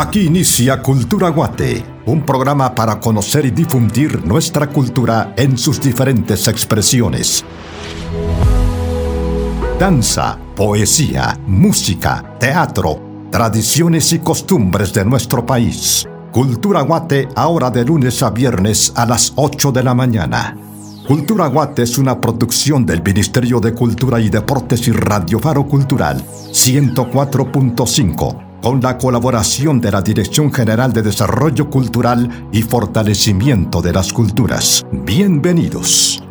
Aquí inicia Cultura Guate, un programa para conocer y difundir nuestra cultura en sus diferentes expresiones. Danza, poesía, música, teatro, tradiciones y costumbres de nuestro país. Cultura Guate ahora de lunes a viernes a las 8 de la mañana. Cultura Guate es una producción del Ministerio de Cultura y Deportes y Radio Faro Cultural 104.5 con la colaboración de la Dirección General de Desarrollo Cultural y Fortalecimiento de las Culturas. Bienvenidos.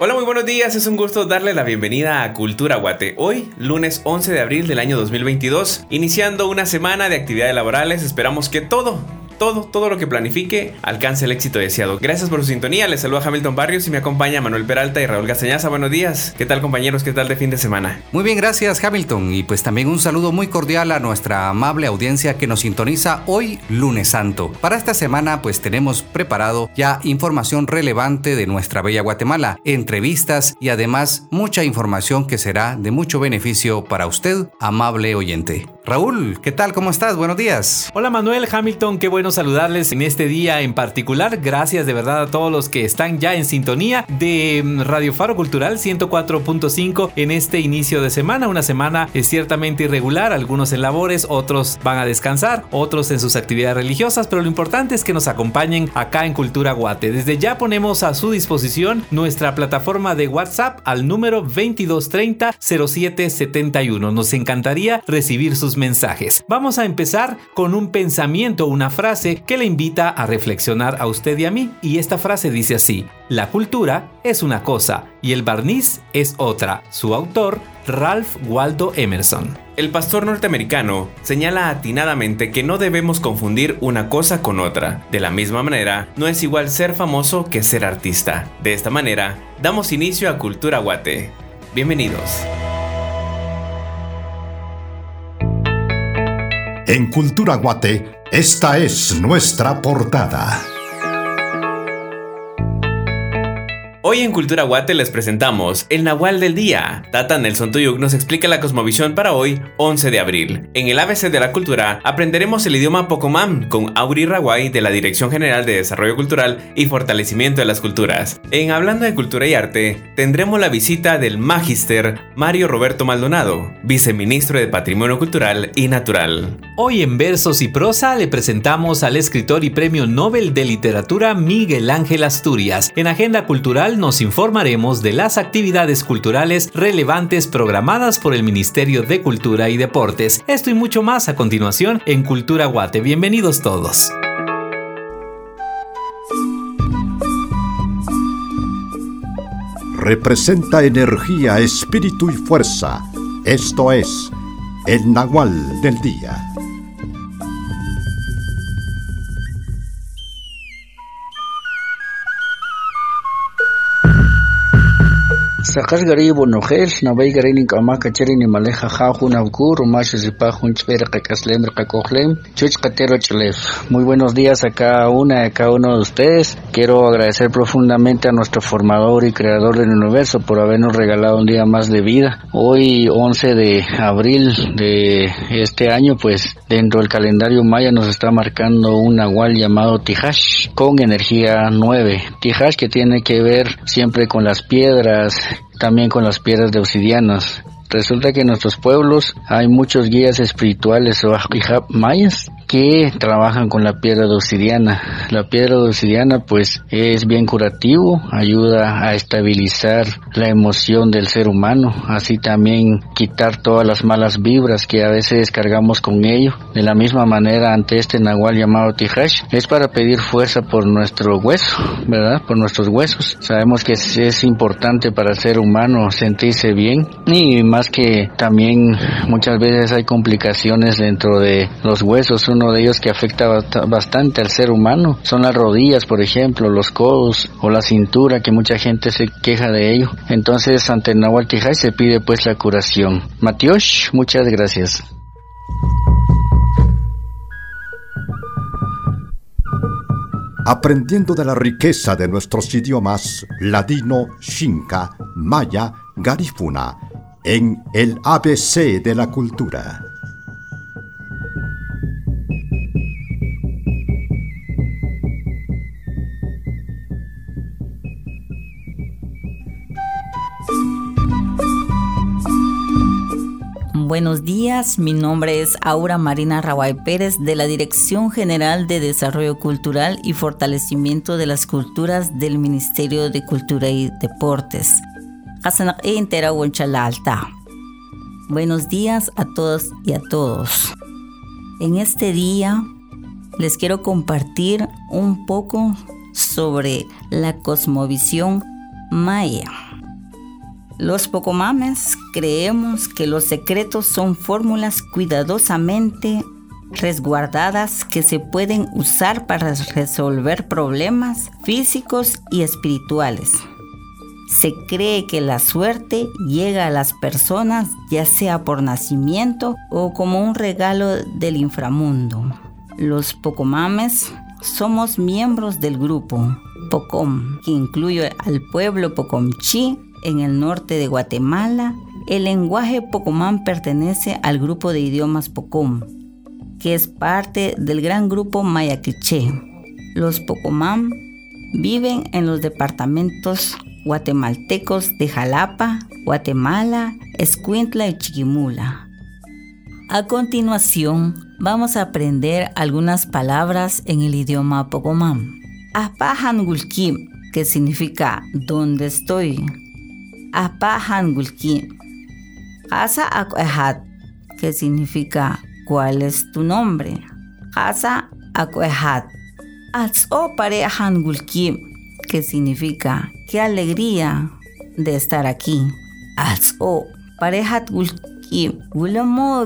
Hola, muy buenos días. Es un gusto darle la bienvenida a Cultura Guate. Hoy, lunes 11 de abril del año 2022, iniciando una semana de actividades laborales. Esperamos que todo todo, todo lo que planifique alcance el éxito deseado. Gracias por su sintonía. Les saluda Hamilton Barrios y me acompaña Manuel Peralta y Raúl Gastañaza. Buenos días. ¿Qué tal compañeros? ¿Qué tal de fin de semana? Muy bien, gracias Hamilton. Y pues también un saludo muy cordial a nuestra amable audiencia que nos sintoniza hoy lunes santo. Para esta semana pues tenemos preparado ya información relevante de nuestra bella Guatemala, entrevistas y además mucha información que será de mucho beneficio para usted, amable oyente. Raúl, ¿qué tal? ¿Cómo estás? Buenos días. Hola Manuel Hamilton, qué bueno saludarles en este día en particular. Gracias de verdad a todos los que están ya en sintonía de mm, Radio Faro Cultural 104.5 en este inicio de semana. Una semana es ciertamente irregular, algunos en labores, otros van a descansar, otros en sus actividades religiosas, pero lo importante es que nos acompañen acá en Cultura Guate. Desde ya ponemos a su disposición nuestra plataforma de WhatsApp al número 2230 0771. Nos encantaría recibir sus mensajes. Vamos a empezar con un pensamiento, una frase que le invita a reflexionar a usted y a mí. Y esta frase dice así, la cultura es una cosa y el barniz es otra. Su autor, Ralph Waldo Emerson. El pastor norteamericano señala atinadamente que no debemos confundir una cosa con otra. De la misma manera, no es igual ser famoso que ser artista. De esta manera, damos inicio a Cultura Guate. Bienvenidos. En Cultura Guate, esta es nuestra portada. Hoy en Cultura Guate les presentamos el Nahual del Día. Tata Nelson Tuyuk nos explica la cosmovisión para hoy, 11 de abril. En el ABC de la Cultura aprenderemos el idioma Pocomam con Auri Rawai de la Dirección General de Desarrollo Cultural y Fortalecimiento de las Culturas. En Hablando de Cultura y Arte, tendremos la visita del Magister Mario Roberto Maldonado, viceministro de Patrimonio Cultural y Natural. Hoy en Versos y Prosa le presentamos al escritor y premio Nobel de Literatura Miguel Ángel Asturias. En Agenda Cultural nos informaremos de las actividades culturales relevantes programadas por el Ministerio de Cultura y Deportes. Esto y mucho más a continuación en Cultura Guate. Bienvenidos todos. Representa energía, espíritu y fuerza. Esto es el Nahual del Día. Nabay garin kama chuch chlef. Muy buenos días a cada una y a cada uno de ustedes. Quiero agradecer profundamente a nuestro formador y creador del universo por habernos regalado un día más de vida. Hoy 11 de abril de este año, pues dentro del calendario maya nos está marcando un nahual llamado Tijash con energía 9. Tijash que tiene que ver siempre con las piedras, también con las piedras de obsidianas. Resulta que en nuestros pueblos hay muchos guías espirituales o mayas que trabajan con la piedra de obsidiana. La piedra de obsidiana pues es bien curativo, ayuda a estabilizar la emoción del ser humano, así también quitar todas las malas vibras que a veces cargamos con ello. De la misma manera ante este nahual llamado Tijash es para pedir fuerza por nuestro hueso, ¿verdad? Por nuestros huesos. Sabemos que es, es importante para el ser humano sentirse bien y más que también muchas veces hay complicaciones dentro de los huesos uno de ellos que afecta bastante al ser humano son las rodillas, por ejemplo, los codos o la cintura, que mucha gente se queja de ello. Entonces, ante el Nahual Tijay se pide pues la curación. Matios, muchas gracias. Aprendiendo de la riqueza de nuestros idiomas ladino, xinca, maya, garífuna en el ABC de la cultura. Buenos días, mi nombre es Aura Marina Raway Pérez de la Dirección General de Desarrollo Cultural y Fortalecimiento de las Culturas del Ministerio de Cultura y Deportes. Buenos días a todos y a todos. En este día les quiero compartir un poco sobre la cosmovisión maya. Los pocomames creemos que los secretos son fórmulas cuidadosamente resguardadas que se pueden usar para resolver problemas físicos y espirituales. Se cree que la suerte llega a las personas ya sea por nacimiento o como un regalo del inframundo. Los pocomames somos miembros del grupo Pocom, que incluye al pueblo Pocomchi en el norte de Guatemala, el lenguaje Pocomán pertenece al grupo de idiomas Pocom, que es parte del gran grupo Mayaquiche. Los Pocomán viven en los departamentos guatemaltecos de Jalapa, Guatemala, Escuintla y Chiquimula. A continuación, vamos a aprender algunas palabras en el idioma Pocomán. Apahangulkim, que significa ¿dónde estoy? Apa Hangulki. Asa Akuehat, que significa ¿cuál es tu nombre? Asa Akuehat. Atso Pare Hangulki, que significa qué alegría de estar aquí. Atso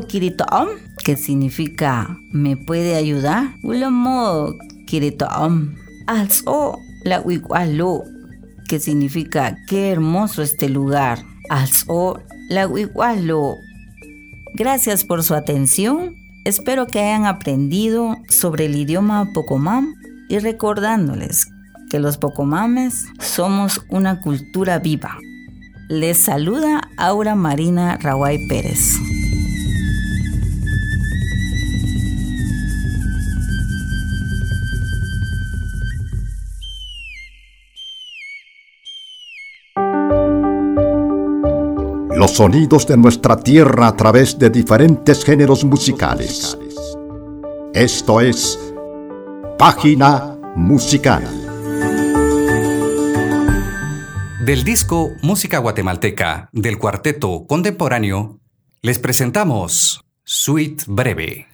Kiritoom, que significa ¿me puede ayudar? Ulamo Kiritoom. Atso la Wikualo que significa qué hermoso este lugar. Alzo la Gracias por su atención. Espero que hayan aprendido sobre el idioma Pocomam y recordándoles que los Pocomames somos una cultura viva. Les saluda Aura Marina Raway Pérez. los sonidos de nuestra tierra a través de diferentes géneros musicales. Esto es Página Musical. Del disco Música Guatemalteca del cuarteto contemporáneo, les presentamos Suite Breve.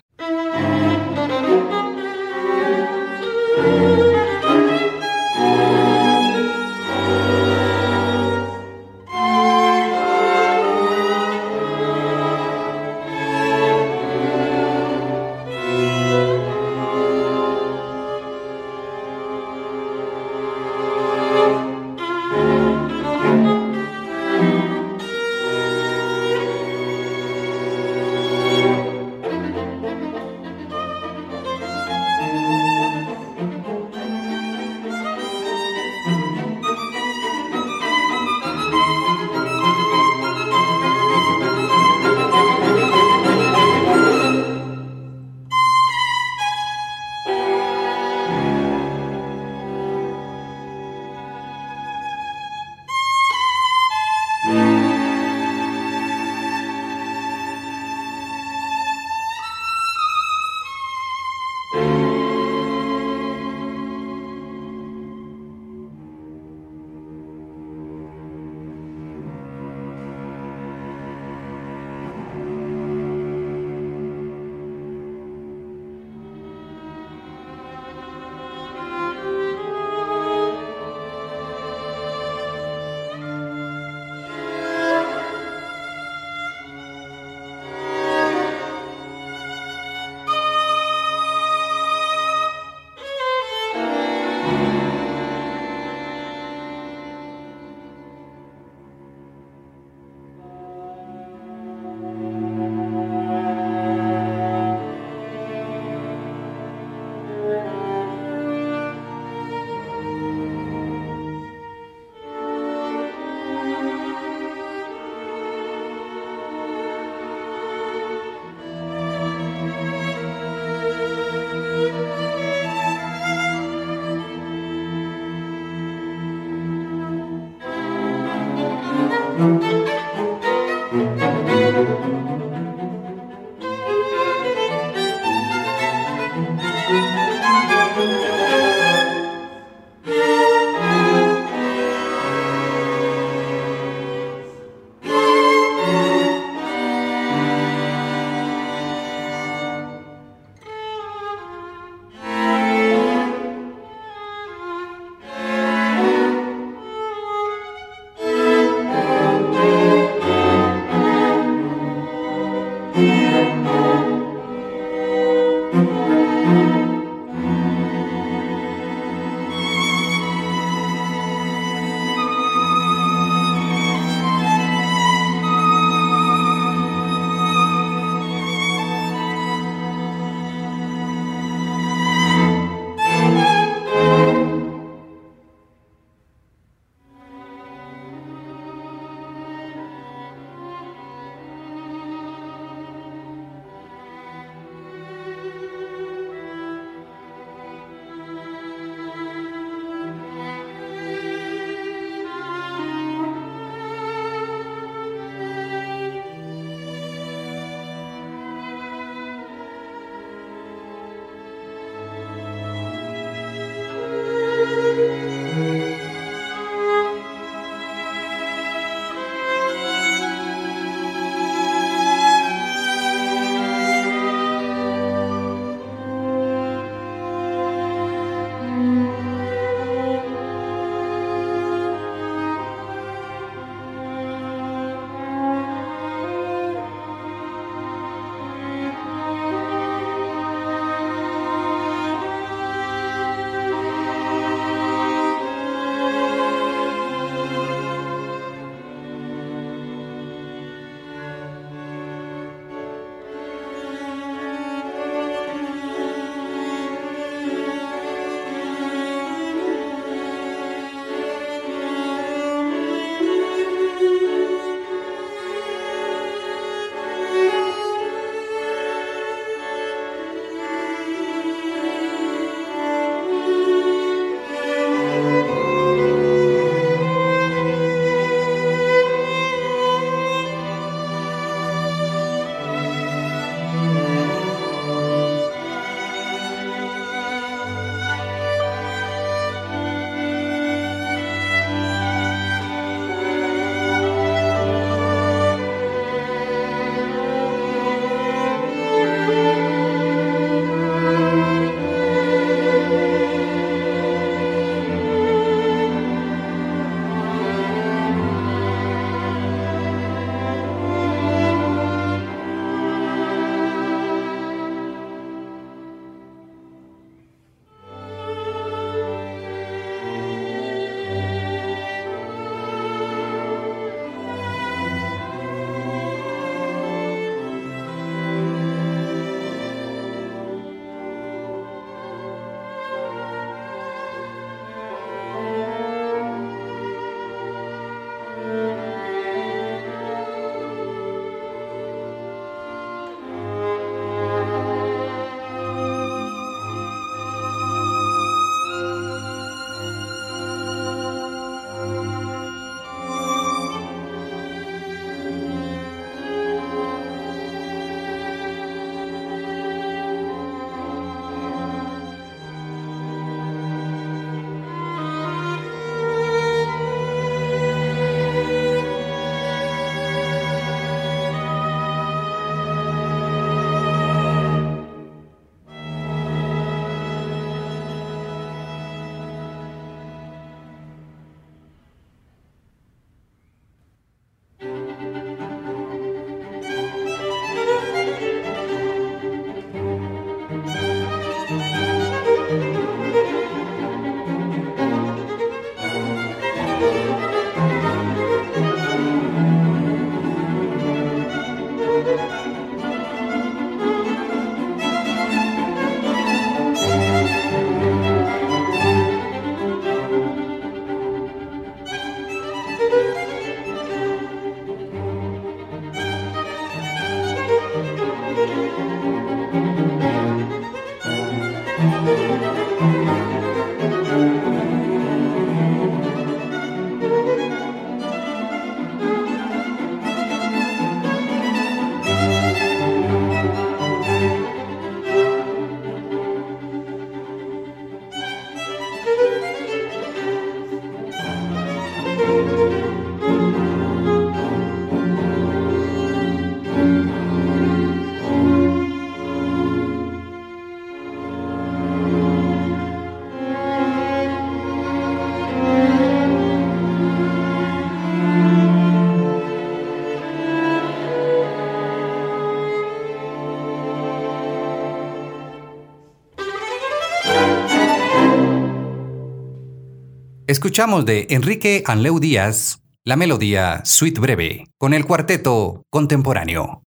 Escuchamos de Enrique Anleu Díaz la melodía Suite Breve con el cuarteto contemporáneo.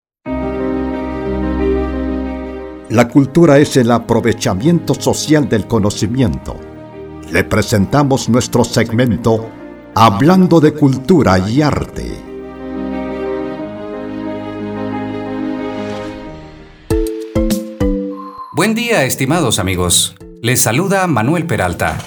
La cultura es el aprovechamiento social del conocimiento. Le presentamos nuestro segmento Hablando de Cultura y Arte. Buen día, estimados amigos. Les saluda Manuel Peralta.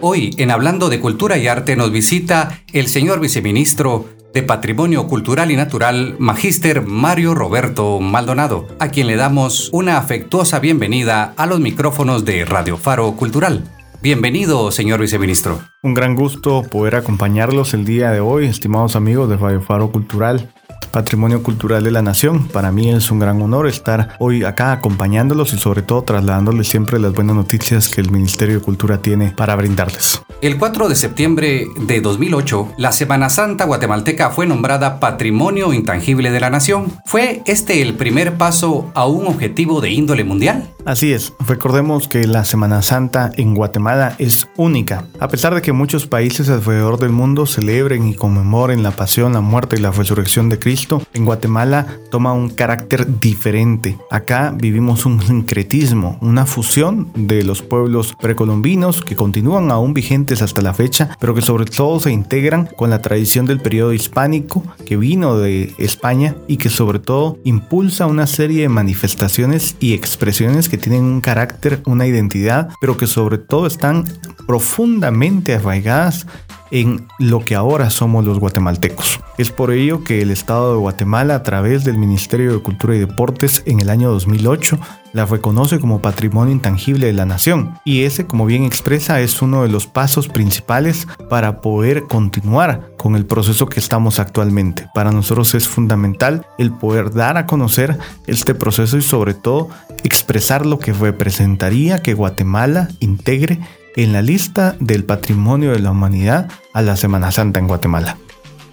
Hoy, en Hablando de Cultura y Arte, nos visita el señor viceministro de Patrimonio Cultural y Natural, Magíster Mario Roberto Maldonado, a quien le damos una afectuosa bienvenida a los micrófonos de Radio Faro Cultural. Bienvenido, señor viceministro. Un gran gusto poder acompañarlos el día de hoy, estimados amigos de Radio Faro Cultural. Patrimonio Cultural de la Nación. Para mí es un gran honor estar hoy acá acompañándolos y sobre todo trasladándoles siempre las buenas noticias que el Ministerio de Cultura tiene para brindarles. El 4 de septiembre de 2008, la Semana Santa guatemalteca fue nombrada Patrimonio Intangible de la Nación. ¿Fue este el primer paso a un objetivo de índole mundial? Así es, recordemos que la Semana Santa en Guatemala es única. A pesar de que muchos países alrededor del mundo celebren y conmemoren la pasión, la muerte y la resurrección de Cristo, en Guatemala toma un carácter diferente. Acá vivimos un sincretismo, una fusión de los pueblos precolombinos que continúan aún vigentes hasta la fecha, pero que sobre todo se integran con la tradición del periodo hispánico que vino de España y que sobre todo impulsa una serie de manifestaciones y expresiones que tienen un carácter, una identidad, pero que sobre todo están profundamente arraigadas en lo que ahora somos los guatemaltecos. Es por ello que el Estado de Guatemala, a través del Ministerio de Cultura y Deportes en el año 2008, la reconoce como patrimonio intangible de la nación. Y ese, como bien expresa, es uno de los pasos principales para poder continuar con el proceso que estamos actualmente. Para nosotros es fundamental el poder dar a conocer este proceso y sobre todo expresar lo que representaría que Guatemala integre en la lista del patrimonio de la humanidad a la Semana Santa en Guatemala.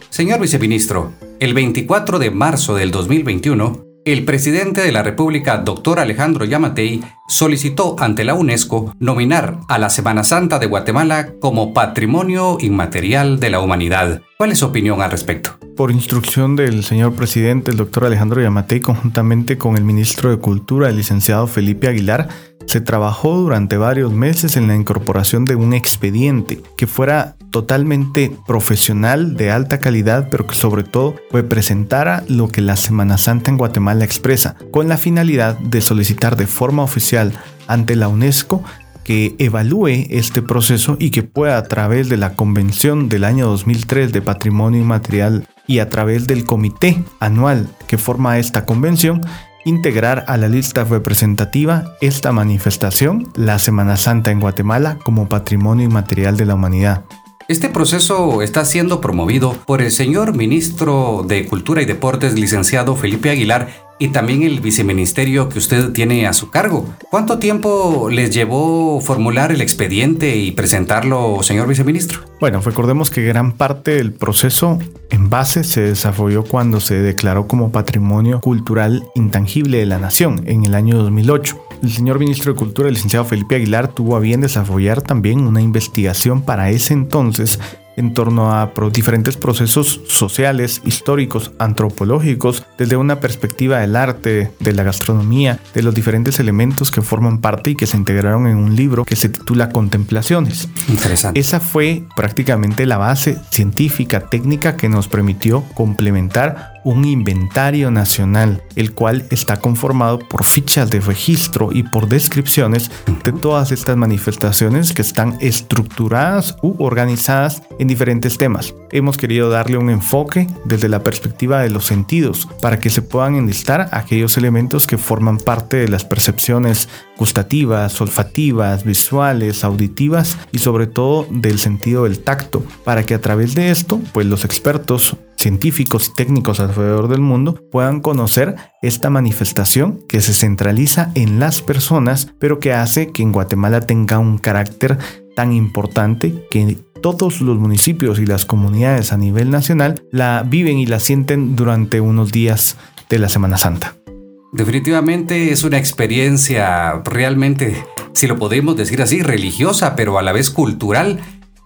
Señor viceministro, el 24 de marzo del 2021, el presidente de la República, doctor Alejandro Yamatei, solicitó ante la UNESCO nominar a la Semana Santa de Guatemala como Patrimonio Inmaterial de la Humanidad. ¿Cuál es su opinión al respecto? Por instrucción del señor presidente, el doctor Alejandro Yamatei, conjuntamente con el ministro de Cultura, el licenciado Felipe Aguilar, se trabajó durante varios meses en la incorporación de un expediente que fuera totalmente profesional, de alta calidad, pero que sobre todo representara lo que la Semana Santa en Guatemala expresa, con la finalidad de solicitar de forma oficial ante la UNESCO que evalúe este proceso y que pueda a través de la Convención del año 2003 de Patrimonio Inmaterial y a través del comité anual que forma esta convención, integrar a la lista representativa esta manifestación, la Semana Santa en Guatemala, como patrimonio inmaterial de la humanidad. Este proceso está siendo promovido por el señor ministro de Cultura y Deportes, licenciado Felipe Aguilar, y también el viceministerio que usted tiene a su cargo. ¿Cuánto tiempo les llevó formular el expediente y presentarlo, señor viceministro? Bueno, recordemos que gran parte del proceso en base se desarrolló cuando se declaró como patrimonio cultural intangible de la nación en el año 2008. El señor ministro de Cultura, el licenciado Felipe Aguilar, tuvo a bien desarrollar también una investigación para ese entonces en torno a diferentes procesos sociales, históricos, antropológicos, desde una perspectiva del arte, de la gastronomía, de los diferentes elementos que forman parte y que se integraron en un libro que se titula Contemplaciones. Interesante. Esa fue prácticamente la base científica, técnica que nos permitió complementar un inventario nacional, el cual está conformado por fichas de registro y por descripciones de todas estas manifestaciones que están estructuradas u organizadas en diferentes temas. Hemos querido darle un enfoque desde la perspectiva de los sentidos para que se puedan enlistar aquellos elementos que forman parte de las percepciones gustativas, olfativas, visuales, auditivas y sobre todo del sentido del tacto, para que a través de esto, pues los expertos científicos y técnicos alrededor del mundo puedan conocer esta manifestación que se centraliza en las personas, pero que hace que en Guatemala tenga un carácter tan importante que todos los municipios y las comunidades a nivel nacional la viven y la sienten durante unos días de la Semana Santa. Definitivamente es una experiencia realmente, si lo podemos decir así, religiosa, pero a la vez cultural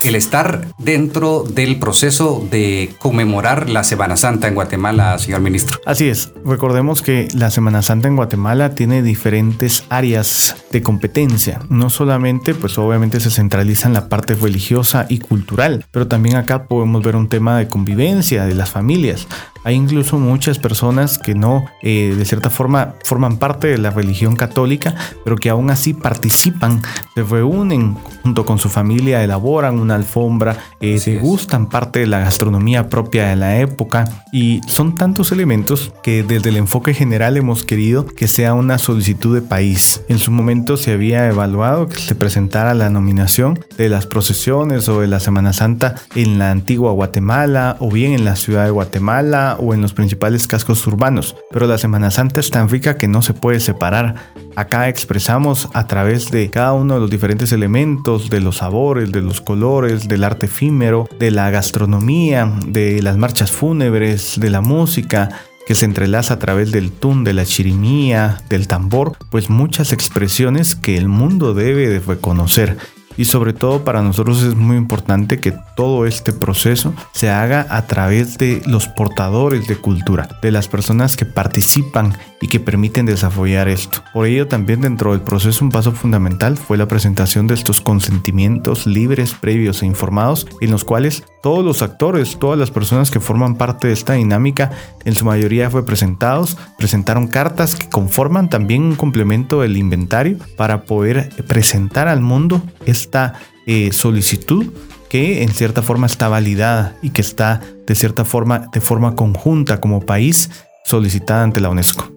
el estar dentro del proceso de conmemorar la Semana Santa en Guatemala, señor ministro. Así es, recordemos que la Semana Santa en Guatemala tiene diferentes áreas de competencia. No solamente, pues obviamente se centraliza en la parte religiosa y cultural, pero también acá podemos ver un tema de convivencia de las familias. Hay incluso muchas personas que no, eh, de cierta forma, forman parte de la religión católica, pero que aún así participan, se reúnen junto con su familia, elaboran una alfombra, eh, se gustan parte de la gastronomía propia de la época y son tantos elementos que desde el enfoque general hemos querido que sea una solicitud de país. En su momento se había evaluado que se presentara la nominación de las procesiones o de la Semana Santa en la antigua Guatemala o bien en la ciudad de Guatemala o en los principales cascos urbanos, pero la Semana Santa es tan rica que no se puede separar. Acá expresamos a través de cada uno de los diferentes elementos, de los sabores, de los colores, del arte efímero, de la gastronomía, de las marchas fúnebres, de la música, que se entrelaza a través del tun, de la chirimía, del tambor, pues muchas expresiones que el mundo debe de reconocer y sobre todo para nosotros es muy importante que todo este proceso se haga a través de los portadores de cultura, de las personas que participan y que permiten desarrollar esto. Por ello también dentro del proceso un paso fundamental fue la presentación de estos consentimientos libres, previos e informados en los cuales todos los actores, todas las personas que forman parte de esta dinámica, en su mayoría fue presentados, presentaron cartas que conforman también un complemento del inventario para poder presentar al mundo esta eh, solicitud que en cierta forma está validada y que está de cierta forma de forma conjunta como país solicitada ante la UNESCO.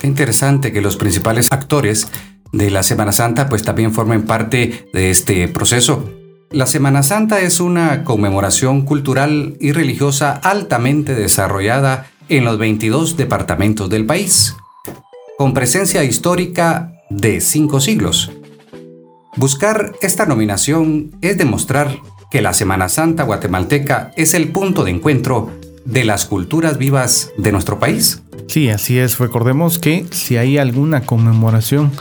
Qué interesante que los principales actores de la Semana Santa pues también formen parte de este proceso. La Semana Santa es una conmemoración cultural y religiosa altamente desarrollada en los 22 departamentos del país, con presencia histórica de cinco siglos. Buscar esta nominación es demostrar que la Semana Santa guatemalteca es el punto de encuentro de las culturas vivas de nuestro país. Sí, así es. Recordemos que si hay alguna conmemoración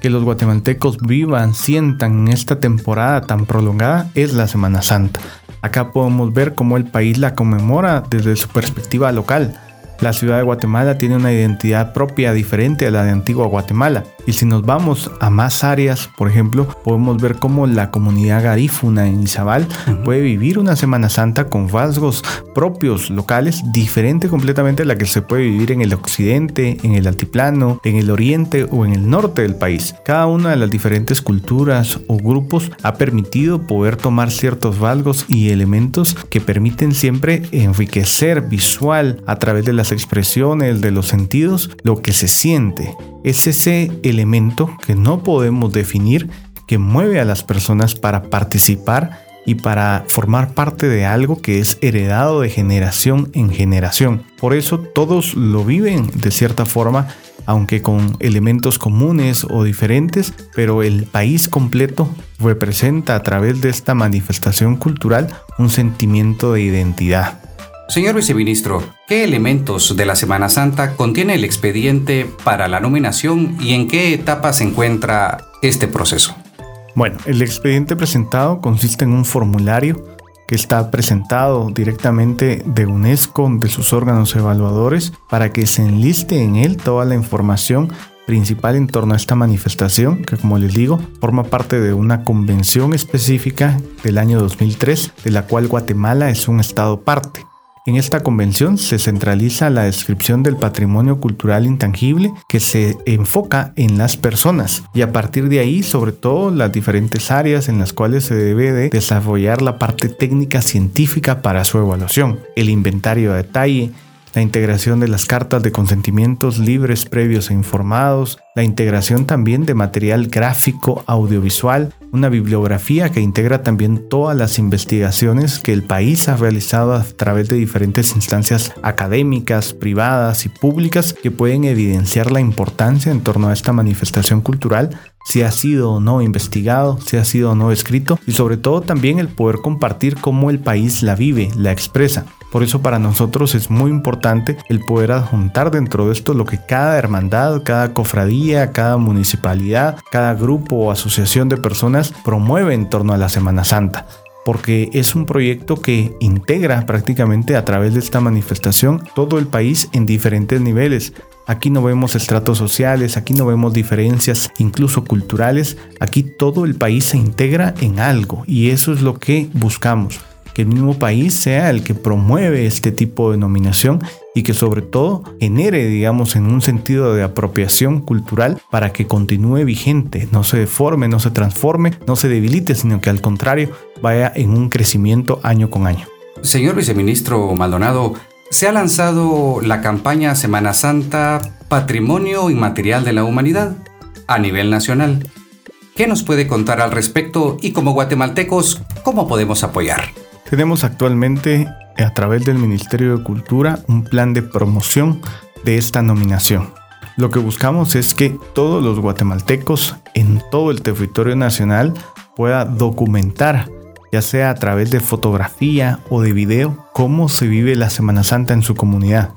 que los guatemaltecos vivan, sientan en esta temporada tan prolongada, es la Semana Santa. Acá podemos ver cómo el país la conmemora desde su perspectiva local la ciudad de Guatemala tiene una identidad propia diferente a la de antigua Guatemala. Y si nos vamos a más áreas, por ejemplo, podemos ver cómo la comunidad garífuna en Izabal puede vivir una Semana Santa con rasgos propios locales, diferente completamente a la que se puede vivir en el occidente, en el altiplano, en el oriente o en el norte del país. Cada una de las diferentes culturas o grupos ha permitido poder tomar ciertos rasgos y elementos que permiten siempre enriquecer visual a través de las expresiones, de los sentidos, lo que se siente. Es ese elemento que no podemos definir que mueve a las personas para participar y para formar parte de algo que es heredado de generación en generación. Por eso todos lo viven de cierta forma, aunque con elementos comunes o diferentes, pero el país completo representa a través de esta manifestación cultural un sentimiento de identidad. Señor viceministro, ¿qué elementos de la Semana Santa contiene el expediente para la nominación y en qué etapa se encuentra este proceso? Bueno, el expediente presentado consiste en un formulario que está presentado directamente de UNESCO, de sus órganos evaluadores, para que se enliste en él toda la información principal en torno a esta manifestación, que como les digo, forma parte de una convención específica del año 2003, de la cual Guatemala es un estado parte. En esta convención se centraliza la descripción del patrimonio cultural intangible que se enfoca en las personas y a partir de ahí sobre todo las diferentes áreas en las cuales se debe de desarrollar la parte técnica científica para su evaluación, el inventario de detalle, la integración de las cartas de consentimientos libres, previos e informados, la integración también de material gráfico, audiovisual, una bibliografía que integra también todas las investigaciones que el país ha realizado a través de diferentes instancias académicas, privadas y públicas que pueden evidenciar la importancia en torno a esta manifestación cultural si ha sido o no investigado, si ha sido o no escrito y sobre todo también el poder compartir cómo el país la vive, la expresa. Por eso para nosotros es muy importante el poder adjuntar dentro de esto lo que cada hermandad, cada cofradía, cada municipalidad, cada grupo o asociación de personas promueve en torno a la Semana Santa. porque es un proyecto que integra prácticamente a través de esta manifestación todo el país en diferentes niveles. Aquí no vemos estratos sociales, aquí no vemos diferencias incluso culturales, aquí todo el país se integra en algo y eso es lo que buscamos que el mismo país sea el que promueve este tipo de nominación y que sobre todo genere, digamos, en un sentido de apropiación cultural para que continúe vigente, no se deforme, no se transforme, no se debilite, sino que al contrario vaya en un crecimiento año con año. Señor viceministro Maldonado, se ha lanzado la campaña Semana Santa Patrimonio Inmaterial de la Humanidad a nivel nacional. ¿Qué nos puede contar al respecto y como guatemaltecos, cómo podemos apoyar? Tenemos actualmente a través del Ministerio de Cultura un plan de promoción de esta nominación. Lo que buscamos es que todos los guatemaltecos en todo el territorio nacional pueda documentar, ya sea a través de fotografía o de video, cómo se vive la Semana Santa en su comunidad.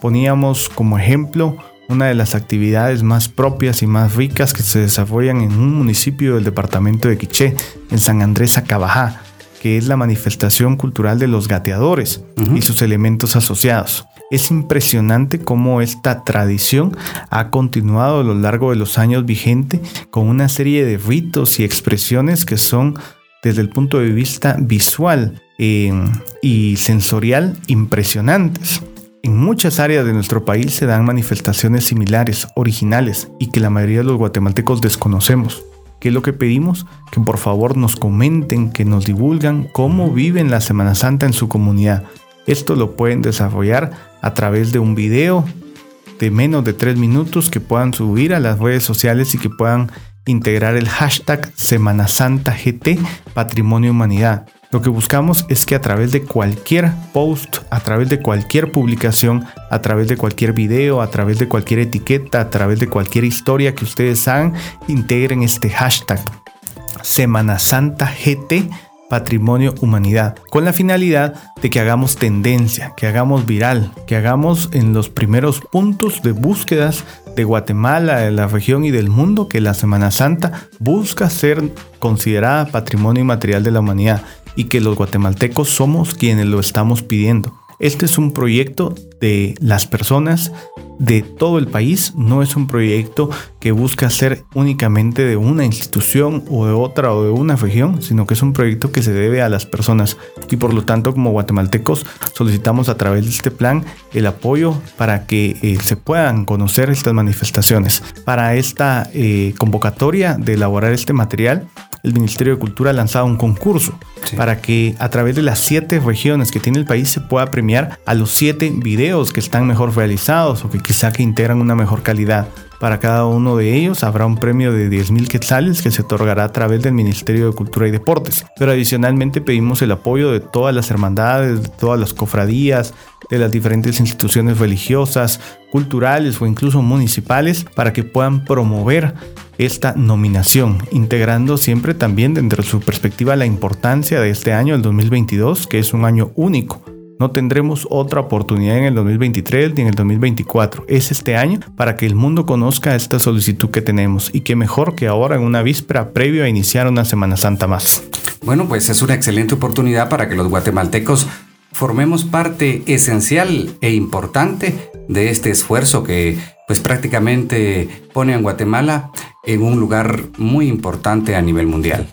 Poníamos como ejemplo una de las actividades más propias y más ricas que se desarrollan en un municipio del departamento de Quiché, en San Andrés Acabajá, que es la manifestación cultural de los gateadores y sus elementos asociados. Es impresionante cómo esta tradición ha continuado a lo largo de los años vigente con una serie de ritos y expresiones que son desde el punto de vista visual em, y sensorial impresionantes. En muchas áreas de nuestro país se dan manifestaciones similares, originales y que la mayoría de los guatemaltecos desconocemos. ¿Qué es lo que pedimos? Que por favor nos comenten, que nos divulgan cómo viven la Semana Santa en su comunidad. Esto lo pueden desarrollar a través de un video de menos de tres minutos que puedan subir a las redes sociales y que puedan integrar el hashtag Semana Santa GT Patrimonio Humanidad. Lo que buscamos es que a través de cualquier post, a través de cualquier publicación, a través de cualquier video, a través de cualquier etiqueta, a través de cualquier historia que ustedes hagan, integren este hashtag Semana Santa GT Patrimonio Humanidad, con la finalidad de que hagamos tendencia, que hagamos viral, que hagamos en los primeros puntos de búsquedas de Guatemala, de la región y del mundo que la Semana Santa busca ser considerada patrimonio inmaterial de la humanidad y que los guatemaltecos somos quienes lo estamos pidiendo. Este es un proyecto de las personas de todo el país, no es un proyecto que busca ser únicamente de una institución o de otra o de una región, sino que es un proyecto que se debe a las personas y por lo tanto como guatemaltecos solicitamos a través de este plan el apoyo para que eh, se puedan conocer estas manifestaciones. Para esta eh, convocatoria de elaborar este material el Ministerio de Cultura ha lanzado un concurso para que a través de las siete regiones que tiene el país se pueda premiar a los siete videos que están mejor realizados o que quizá que integran una mejor calidad. Para cada uno de ellos habrá un premio de 10 mil quetzales que se otorgará a través del Ministerio de Cultura y Deportes. Pero adicionalmente pedimos el apoyo de todas las hermandades, de todas las cofradías, de las diferentes instituciones religiosas, culturales o incluso municipales para que puedan promover esta nominación, integrando siempre también dentro de su perspectiva la importancia de este año, el 2022, que es un año único no tendremos otra oportunidad en el 2023 ni en el 2024. Es este año para que el mundo conozca esta solicitud que tenemos y que mejor que ahora en una víspera previo a iniciar una Semana Santa más. Bueno, pues es una excelente oportunidad para que los guatemaltecos formemos parte esencial e importante de este esfuerzo que pues prácticamente pone a Guatemala en un lugar muy importante a nivel mundial.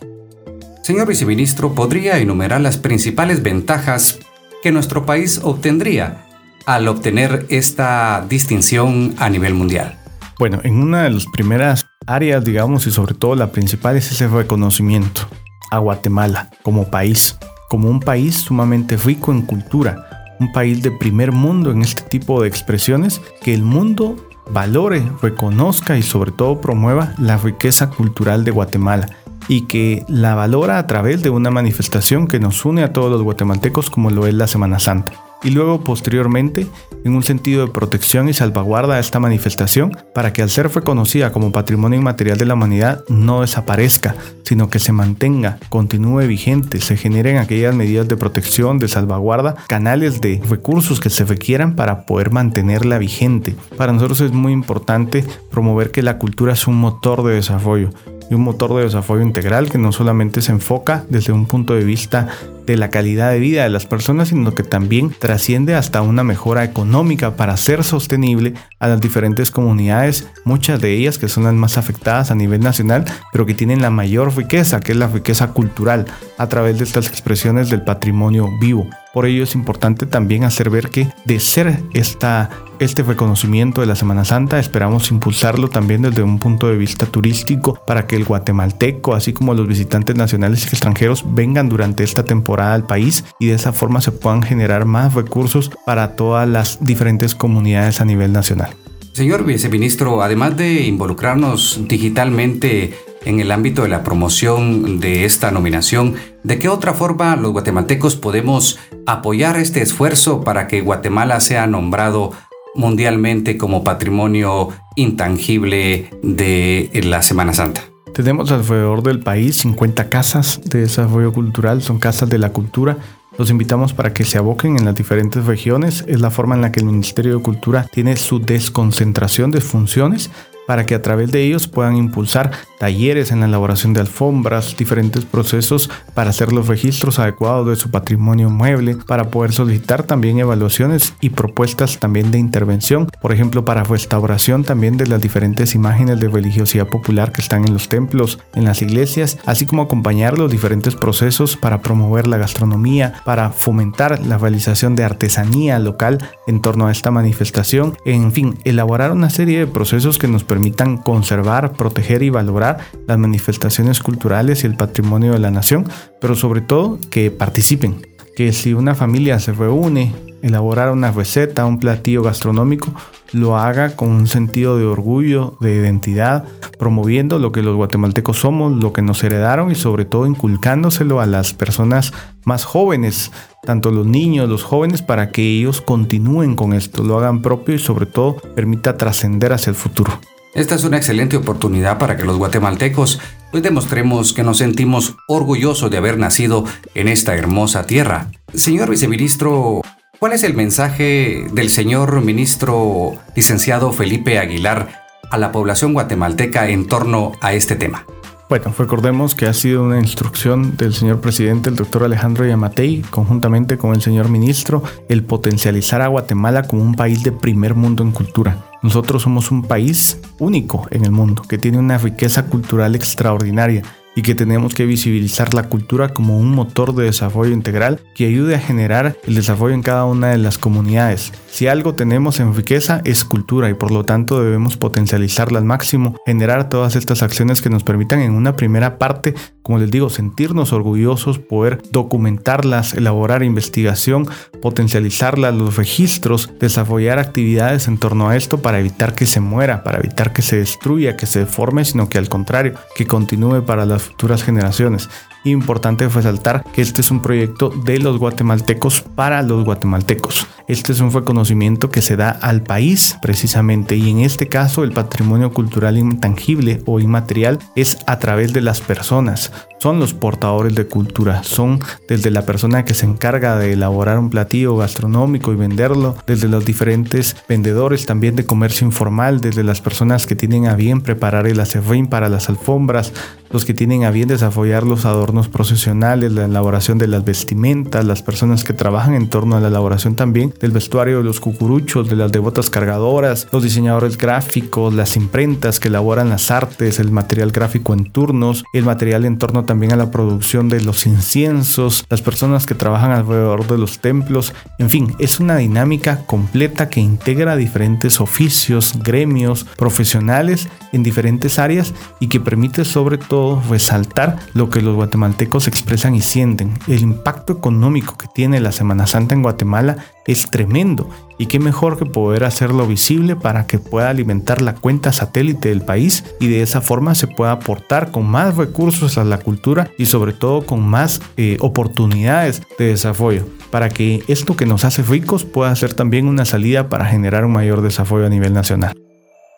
Señor viceministro, ¿podría enumerar las principales ventajas que nuestro país obtendría al obtener esta distinción a nivel mundial? Bueno, en una de las primeras áreas, digamos, y sobre todo la principal es ese reconocimiento a Guatemala como país, como un país sumamente rico en cultura, un país de primer mundo en este tipo de expresiones, que el mundo valore, reconozca y sobre todo promueva la riqueza cultural de Guatemala y que la valora a través de una manifestación que nos une a todos los guatemaltecos como lo es la Semana Santa. Y luego posteriormente, en un sentido de protección y salvaguarda a esta manifestación, para que al ser reconocida como patrimonio inmaterial de la humanidad no desaparezca, sino que se mantenga, continúe vigente, se generen aquellas medidas de protección, de salvaguarda, canales de recursos que se requieran para poder mantenerla vigente. Para nosotros es muy importante promover que la cultura es un motor de desarrollo y un motor de desarrollo integral que no solamente se enfoca desde un punto de vista de la calidad de vida de las personas, sino que también trasciende hasta una mejora económica para ser sostenible a las diferentes comunidades, muchas de ellas que son las más afectadas a nivel nacional, pero que tienen la mayor riqueza, que es la riqueza cultural, a través de estas expresiones del patrimonio vivo. Por ello es importante también hacer ver que de ser esta, este reconocimiento de la Semana Santa, esperamos impulsarlo también desde un punto de vista turístico para que el guatemalteco, así como los visitantes nacionales y extranjeros, vengan durante esta temporada al país y de esa forma se puedan generar más recursos para todas las diferentes comunidades a nivel nacional. Señor viceministro, además de involucrarnos digitalmente en el ámbito de la promoción de esta nominación, ¿de qué otra forma los guatemaltecos podemos apoyar este esfuerzo para que Guatemala sea nombrado mundialmente como patrimonio intangible de la Semana Santa? Tenemos alrededor del país 50 casas de desarrollo cultural, son casas de la cultura. Los invitamos para que se aboquen en las diferentes regiones. Es la forma en la que el Ministerio de Cultura tiene su desconcentración de funciones para que a través de ellos puedan impulsar talleres en la elaboración de alfombras, diferentes procesos para hacer los registros adecuados de su patrimonio mueble, para poder solicitar también evaluaciones y propuestas también de intervención, por ejemplo, para restauración también de las diferentes imágenes de religiosidad popular que están en los templos, en las iglesias, así como acompañar los diferentes procesos para promover la gastronomía, para fomentar la realización de artesanía local en torno a esta manifestación, en fin, elaborar una serie de procesos que nos permiten permitan conservar, proteger y valorar las manifestaciones culturales y el patrimonio de la nación, pero sobre todo que participen, que si una familia se reúne, elaborar una receta, un platillo gastronómico, lo haga con un sentido de orgullo, de identidad, promoviendo lo que los guatemaltecos somos, lo que nos heredaron y sobre todo inculcándoselo a las personas más jóvenes, tanto los niños, los jóvenes, para que ellos continúen con esto, lo hagan propio y sobre todo permita trascender hacia el futuro. Esta es una excelente oportunidad para que los guatemaltecos pues demostremos que nos sentimos orgullosos de haber nacido en esta hermosa tierra. Señor viceministro, ¿cuál es el mensaje del señor ministro licenciado Felipe Aguilar a la población guatemalteca en torno a este tema? Bueno, recordemos que ha sido una instrucción del señor presidente, el doctor Alejandro Yamatei, conjuntamente con el señor ministro, el potencializar a Guatemala como un país de primer mundo en cultura. Nosotros somos un país único en el mundo, que tiene una riqueza cultural extraordinaria y que tenemos que visibilizar la cultura como un motor de desarrollo integral que ayude a generar el desarrollo en cada una de las comunidades. Si algo tenemos en riqueza es cultura y por lo tanto debemos potencializarla al máximo, generar todas estas acciones que nos permitan en una primera parte, como les digo, sentirnos orgullosos, poder documentarlas, elaborar investigación, potencializarlas, los registros, desarrollar actividades en torno a esto para evitar que se muera, para evitar que se destruya, que se deforme, sino que al contrario, que continúe para las futuras generaciones. Importante resaltar que este es un proyecto de los guatemaltecos para los guatemaltecos. Este es un reconocimiento que se da al país precisamente y en este caso el patrimonio cultural intangible o inmaterial es a través de las personas. Son los portadores de cultura, son desde la persona que se encarga de elaborar un platillo gastronómico y venderlo, desde los diferentes vendedores también de comercio informal, desde las personas que tienen a bien preparar el acerrín para las alfombras, los que tienen a bien desarrollar los adornos procesionales, la elaboración de las vestimentas, las personas que trabajan en torno a la elaboración también del vestuario de los cucuruchos, de las devotas cargadoras, los diseñadores gráficos, las imprentas que elaboran las artes, el material gráfico en turnos, el material en torno también a la producción de los inciensos, las personas que trabajan alrededor de los templos, en fin, es una dinámica completa que integra diferentes oficios, gremios, profesionales en diferentes áreas y que permite sobre todo resaltar lo que los guatemaltecos expresan y sienten. El impacto económico que tiene la Semana Santa en Guatemala es tremendo y qué mejor que poder hacerlo visible para que pueda alimentar la cuenta satélite del país y de esa forma se pueda aportar con más recursos a la cultura y sobre todo con más eh, oportunidades de desarrollo para que esto que nos hace ricos pueda ser también una salida para generar un mayor desarrollo a nivel nacional.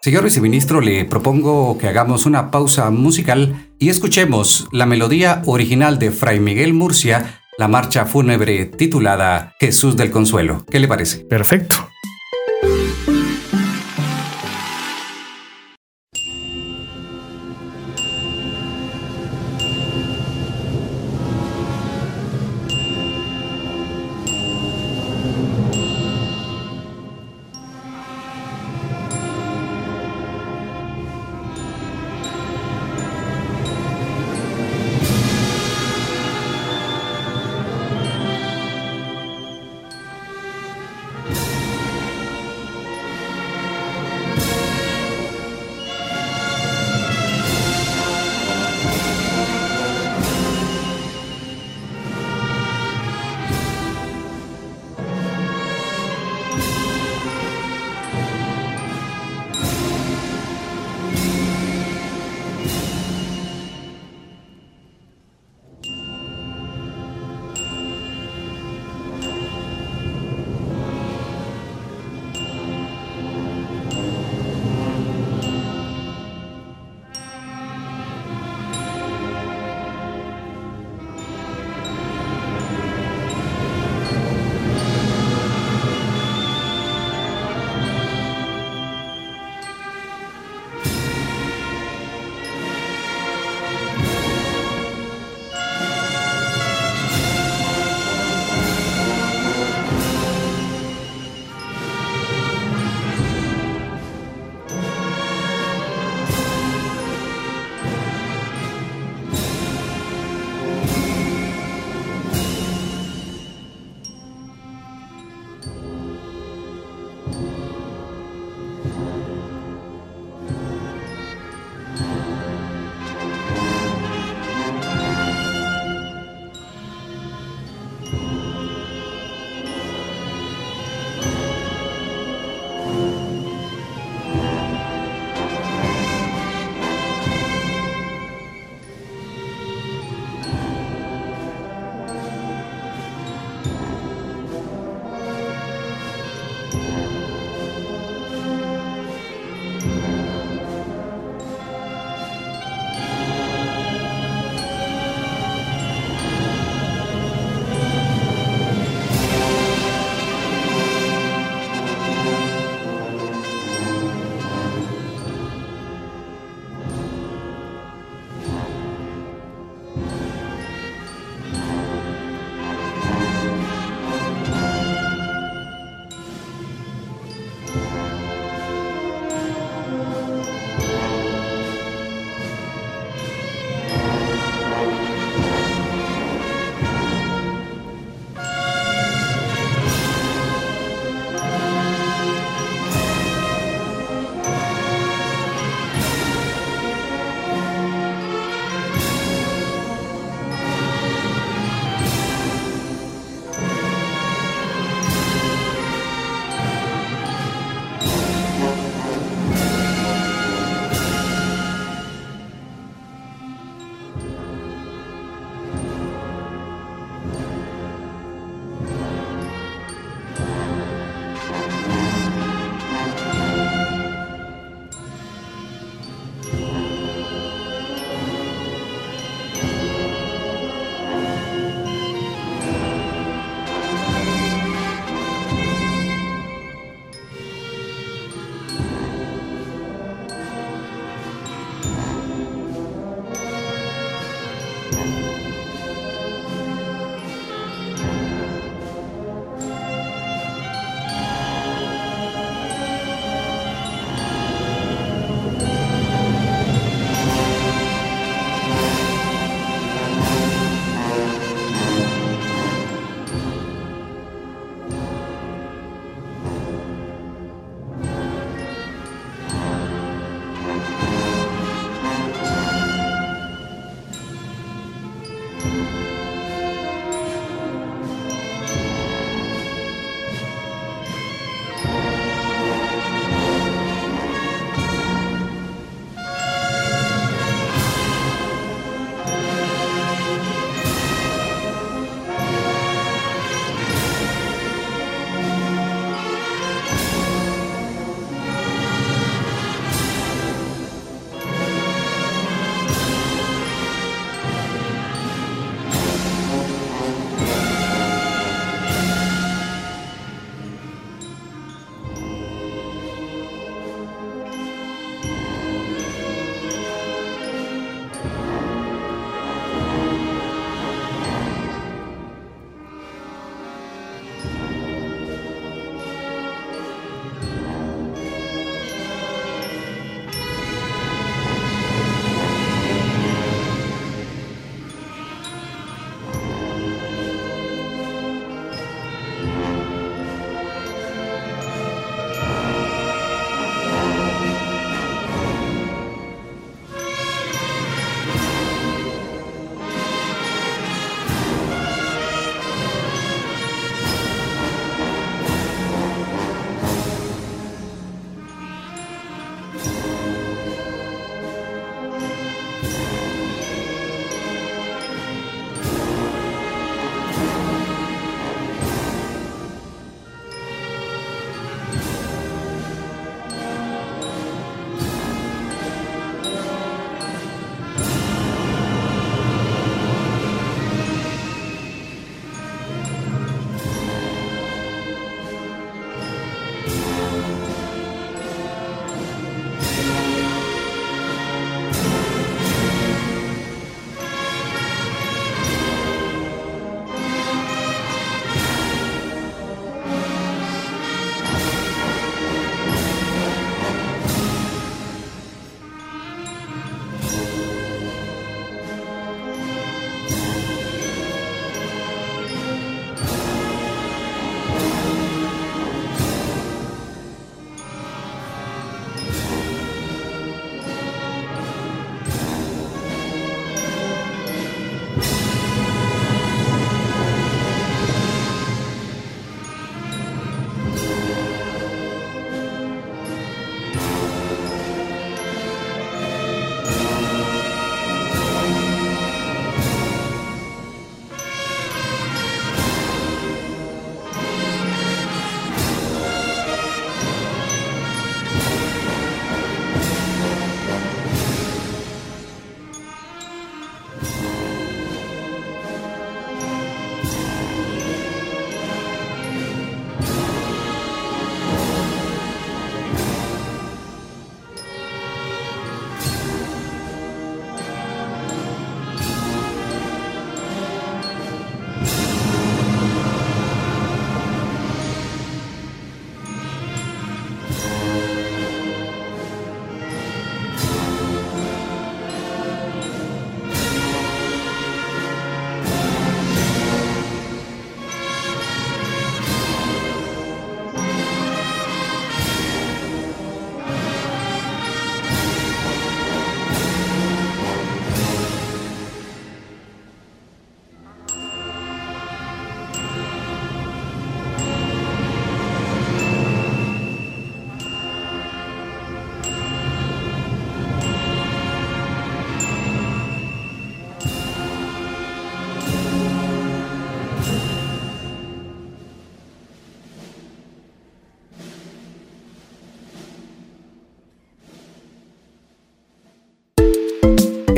Señor viceministro, le propongo que hagamos una pausa musical y escuchemos la melodía original de Fray Miguel Murcia, la marcha fúnebre titulada Jesús del Consuelo. ¿Qué le parece? Perfecto.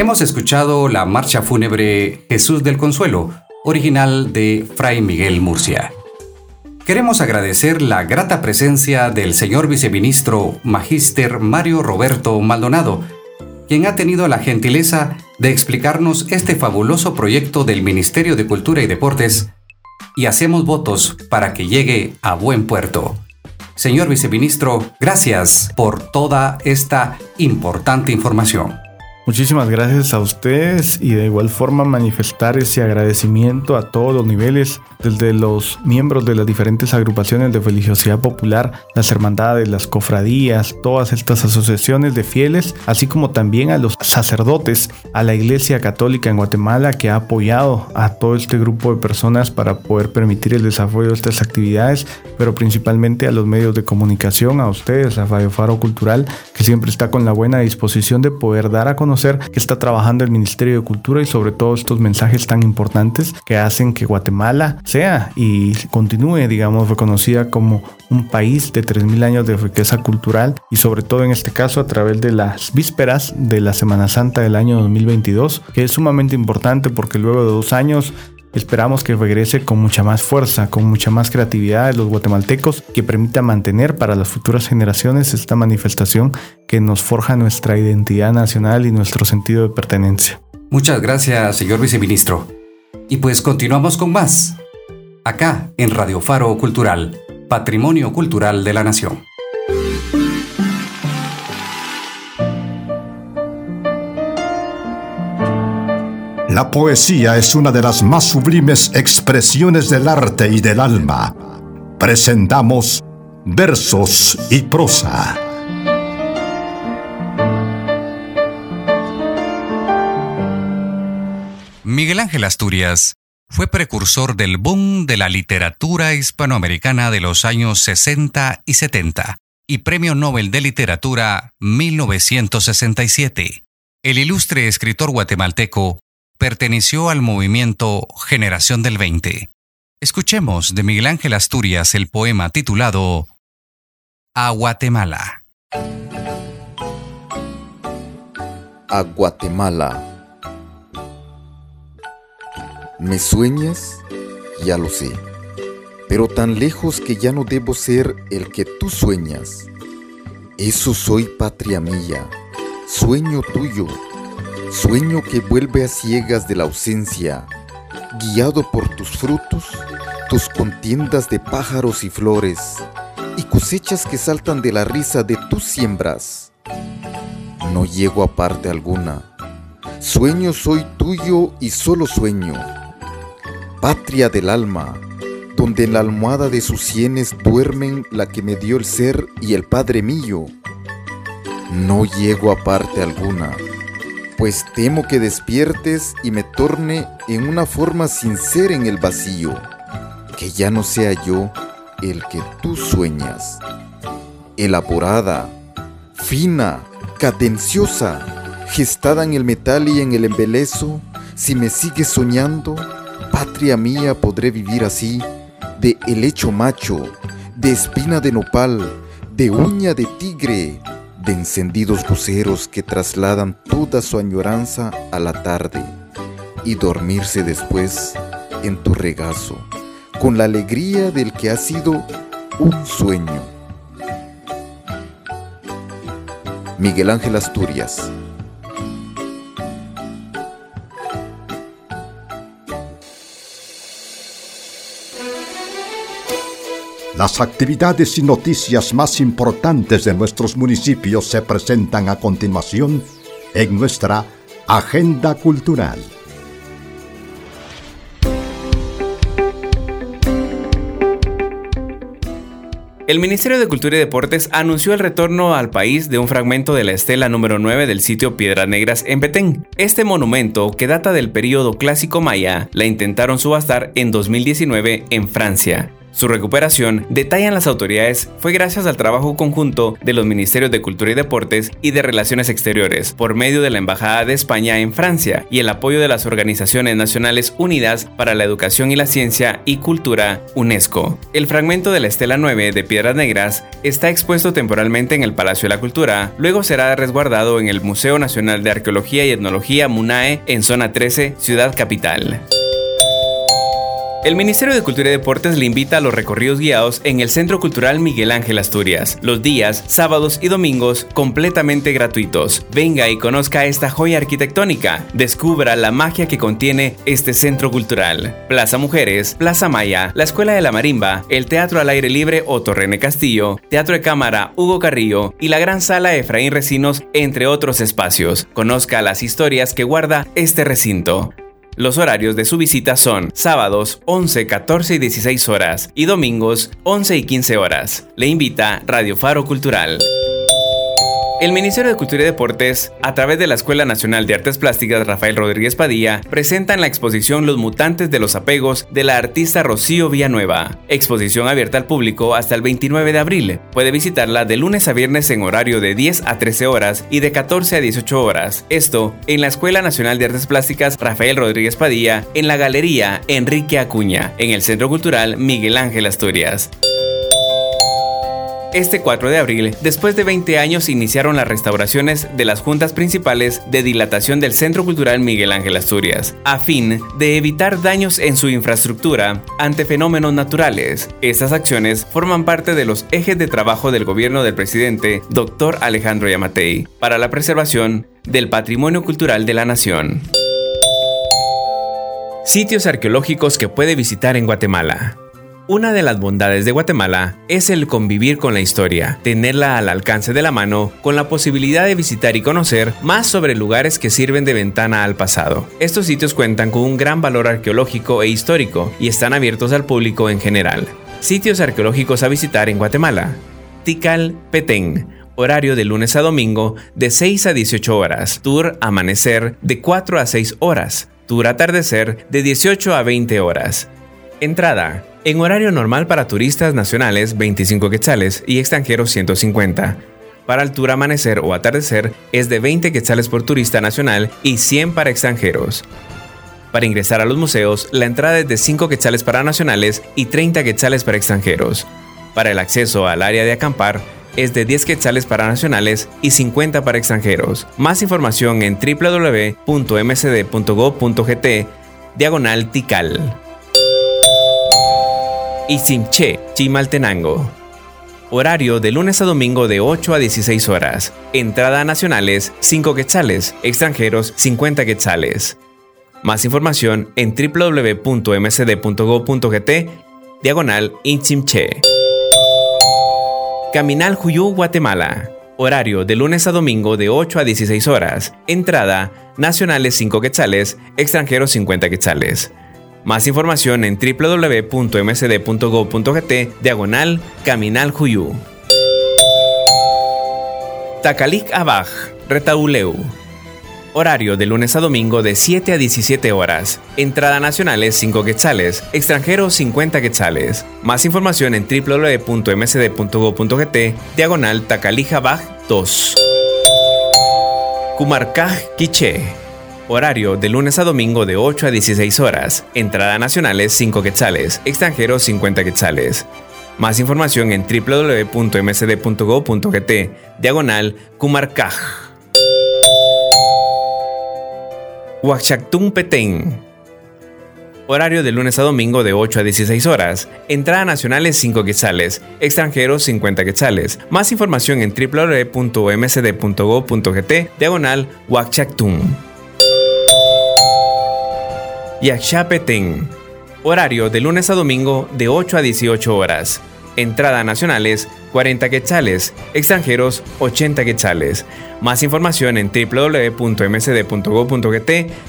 Hemos escuchado la marcha fúnebre Jesús del Consuelo, original de Fray Miguel Murcia. Queremos agradecer la grata presencia del señor viceministro Magíster Mario Roberto Maldonado, quien ha tenido la gentileza de explicarnos este fabuloso proyecto del Ministerio de Cultura y Deportes y hacemos votos para que llegue a buen puerto. Señor viceministro, gracias por toda esta importante información. Muchísimas gracias a ustedes y de igual forma manifestar ese agradecimiento a todos los niveles, desde los miembros de las diferentes agrupaciones de religiosidad popular, las hermandades, las cofradías, todas estas asociaciones de fieles, así como también a los sacerdotes, a la Iglesia Católica en Guatemala que ha apoyado a todo este grupo de personas para poder permitir el desarrollo de estas actividades, pero principalmente a los medios de comunicación, a ustedes, a Radio Faro Cultural, que siempre está con la buena disposición de poder dar a conocer que está trabajando el Ministerio de Cultura y sobre todo estos mensajes tan importantes que hacen que Guatemala sea y continúe, digamos, reconocida como un país de 3.000 años de riqueza cultural y sobre todo en este caso a través de las vísperas de la Semana Santa del año 2022, que es sumamente importante porque luego de dos años Esperamos que regrese con mucha más fuerza, con mucha más creatividad de los guatemaltecos, que permita mantener para las futuras generaciones esta manifestación que nos forja nuestra identidad nacional y nuestro sentido de pertenencia. Muchas gracias, señor viceministro. Y pues continuamos con más. Acá en Radio Faro Cultural, Patrimonio Cultural de la Nación. La poesía es una de las más sublimes expresiones del arte y del alma. Presentamos versos y prosa. Miguel Ángel Asturias fue precursor del boom de la literatura hispanoamericana de los años 60 y 70 y Premio Nobel de Literatura 1967. El ilustre escritor guatemalteco perteneció al movimiento Generación del 20. Escuchemos de Miguel Ángel Asturias el poema titulado A Guatemala. A Guatemala. ¿Me sueñas? Ya lo sé, pero tan lejos que ya no debo ser el que tú sueñas. Eso soy patria mía, sueño tuyo Sueño que vuelve a ciegas de la ausencia, guiado por tus frutos, tus contiendas de pájaros y flores, y cosechas que saltan de la risa de tus siembras. No llego a parte alguna. Sueño soy tuyo y solo sueño. Patria del alma, donde en la almohada de sus sienes duermen la que me dio el ser y el Padre mío. No llego a parte alguna temo que despiertes y me torne en una forma sincera en el vacío, que ya no sea yo el que tú sueñas. Elaborada, fina, cadenciosa, gestada en el metal y en el embelezo, si me sigues soñando, patria mía podré vivir así, de helecho macho, de espina de nopal, de uña de tigre, de encendidos luceros que trasladan toda su añoranza a la tarde y dormirse después en tu regazo, con la alegría del que ha sido un sueño. Miguel Ángel Asturias Las actividades y noticias más importantes de nuestros municipios se presentan a continuación en nuestra Agenda Cultural. El Ministerio de Cultura y Deportes anunció el retorno al país de un fragmento de la estela número 9 del sitio Piedras Negras en Petén. Este monumento, que data del periodo clásico maya, la intentaron subastar en 2019 en Francia Su recuperación, detallan las autoridades, fue gracias al trabajo conjunto de los Ministerios de Cultura y Deportes y de Relaciones Exteriores, por medio de la Embajada de España en Francia y el apoyo de las Organizaciones Nacionales Unidas para la Educación y la Ciencia y Cultura, UNESCO. El fragmento de la Estela 9 de Piedras Negras está expuesto temporalmente en el Palacio de la Cultura, luego será resguardado en el Museo Nacional de Arqueología y Etnología MUNAE en Zona 13, Ciudad Capital. El Ministerio de Cultura y Deportes le invita a los recorridos guiados en el Centro Cultural Miguel Ángel Asturias, los días, sábados y domingos completamente gratuitos. Venga y conozca esta joya arquitectónica. Descubra la magia que contiene este centro cultural. Plaza Mujeres, Plaza Maya, la Escuela de la Marimba, el Teatro al Aire Libre Otto René Castillo, Teatro de Cámara Hugo Carrillo y la Gran Sala Efraín Recinos, entre otros espacios. Conozca las historias que guarda este recinto. Los horarios de su visita son sábados 11, 14 y 16 horas y domingos 11 y 15 horas. Le invita Radio Faro Cultural. El Ministerio de Cultura y Deportes, a través de la Escuela Nacional de Artes Plásticas Rafael Rodríguez Padilla, presenta en la exposición Los Mutantes de los Apegos de la artista Rocío Villanueva. Exposición abierta al público hasta el 29 de abril. Puede visitarla de lunes a viernes en horario de 10 a 13 horas y de 14 a 18 horas. Esto en la Escuela Nacional de Artes Plásticas Rafael Rodríguez Padilla, en la Galería Enrique Acuña, en el Centro Cultural Miguel Ángel Asturias. Este 4 de abril, después de 20 años, iniciaron las restauraciones de las juntas principales de dilatación del Centro Cultural Miguel Ángel Asturias, a fin de evitar daños en su infraestructura ante fenómenos naturales. Estas acciones forman parte de los ejes de trabajo del gobierno del presidente, Dr. Alejandro Yamatei, para la preservación del patrimonio cultural de la nación. Sitios arqueológicos que puede visitar en Guatemala. Una de las bondades de Guatemala es el convivir con la historia, tenerla al alcance de la mano, con la posibilidad de visitar y conocer más sobre lugares que sirven de ventana al pasado. Estos sitios cuentan con un gran valor arqueológico e histórico y están abiertos al público en general. Sitios arqueológicos a visitar en Guatemala. Tikal Petén, horario de lunes a domingo de 6 a 18 horas, tour amanecer de 4 a 6 horas, tour atardecer de 18 a 20 horas. Entrada en horario normal para turistas nacionales 25 quetzales y extranjeros 150. Para altura amanecer o atardecer es de 20 quetzales por turista nacional y 100 para extranjeros. Para ingresar a los museos, la entrada es de 5 quetzales para nacionales y 30 quetzales para extranjeros. Para el acceso al área de acampar, es de 10 quetzales para nacionales y 50 para extranjeros. Más información en www.mcd.gov.gt diagonal tical. Isimche, Chimaltenango. Horario de lunes a domingo de 8 a 16 horas. Entrada a nacionales 5 quetzales, extranjeros 50 quetzales. Más información en www.mcd.gov.gt diagonal Inchimche. Caminal Juyú, Guatemala. Horario de lunes a domingo de 8 a 16 horas. Entrada nacionales 5 quetzales, extranjeros 50 quetzales. Más información en www.msd.gov.gt diagonal Caminal Juyú. Takalik Abaj, Retauleu. Horario de lunes a domingo de 7 a 17 horas. Entrada nacionales 5 quetzales, extranjeros 50 quetzales. Más información en www.msd.gov.gt diagonal Takalik Abaj 2. Kumarkaj Quiche. Horario de lunes a domingo de 8 a 16 horas. Entrada nacionales 5 quetzales, extranjeros 50 quetzales. Más información en www.msd.go.gt, diagonal Kumarkaj. Huachactún Petén. Horario de lunes a domingo de 8 a 16 horas. Entrada nacionales 5 quetzales, extranjeros 50 quetzales. Más información en www.msd.go.gt, diagonal Huachactún. Yaxchapetén. Horario de lunes a domingo de 8 a 18 horas. Entrada nacionales 40 quetzales, extranjeros 80 quetzales. Más información en www.msd.go.gt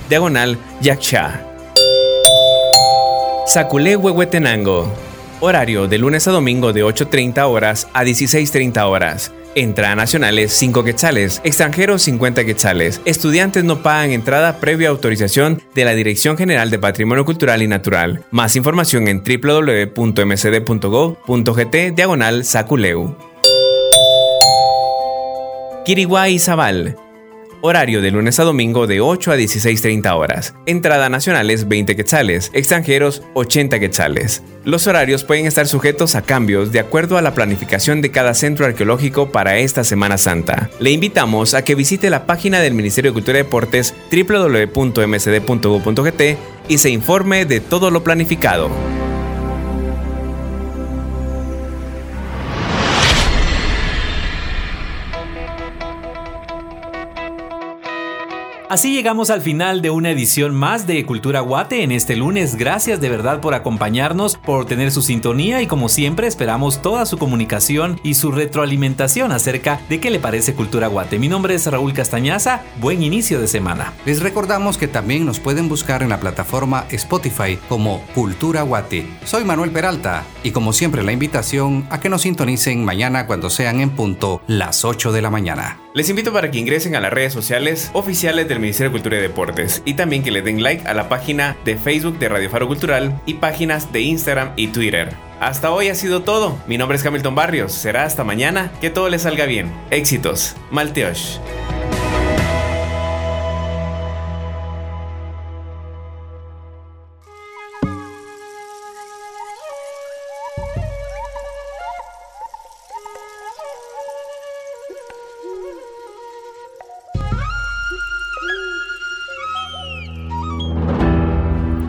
diagonal Yaxcha. Saculé Huehuetenango. Horario de lunes a domingo de 8.30 horas a 16.30 horas. Entrada nacionales 5 quetzales, extranjeros 50 quetzales. Estudiantes no pagan entrada previa autorización de la Dirección General de Patrimonio Cultural y Natural. Más información en www.mcd.gov.gt diagonal Saculeu. Kiriguay Zabal. Horario de lunes a domingo de 8 a 16.30 horas. Entrada nacionales 20 quetzales, extranjeros 80 quetzales. Los horarios pueden estar sujetos a cambios de acuerdo a la planificación de cada centro arqueológico para esta Semana Santa. Le invitamos a que visite la página del Ministerio de Cultura y Deportes www.msd.gov.gt y se informe de todo lo planificado. Así llegamos al final de una edición más de Cultura Guate en este lunes. Gracias de verdad por acompañarnos, por tener su sintonía y como siempre esperamos toda su comunicación y su retroalimentación acerca de qué le parece Cultura Guate. Mi nombre es Raúl Castañaza. Buen inicio de semana. Les recordamos que también nos pueden buscar en la plataforma Spotify como Cultura Guate. Soy Manuel Peralta y como siempre la invitación a que nos sintonicen mañana cuando sean en punto las 8 de la mañana. Les invito para que ingresen a las redes sociales oficiales del Ministerio de Cultura y Deportes y también que le den like a la página de Facebook de Radio Faro Cultural y páginas de Instagram y Twitter. Hasta hoy ha sido todo. Mi nombre es Hamilton Barrios. Será hasta mañana. Que todo les salga bien. Éxitos. Malteosh.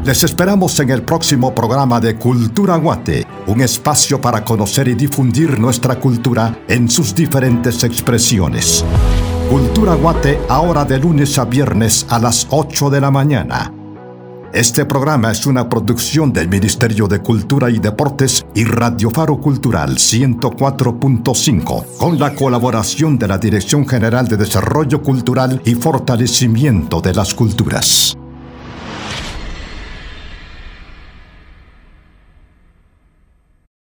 Les esperamos en el próximo programa de Cultura Guate, un espacio para conocer y difundir nuestra cultura en sus diferentes expresiones. Cultura Guate ahora de lunes a viernes a las 8 de la mañana. Este programa es una producción del Ministerio de Cultura y Deportes y Radio Faro Cultural 104.5, con la colaboración de la Dirección General de Desarrollo Cultural y Fortalecimiento de las Culturas.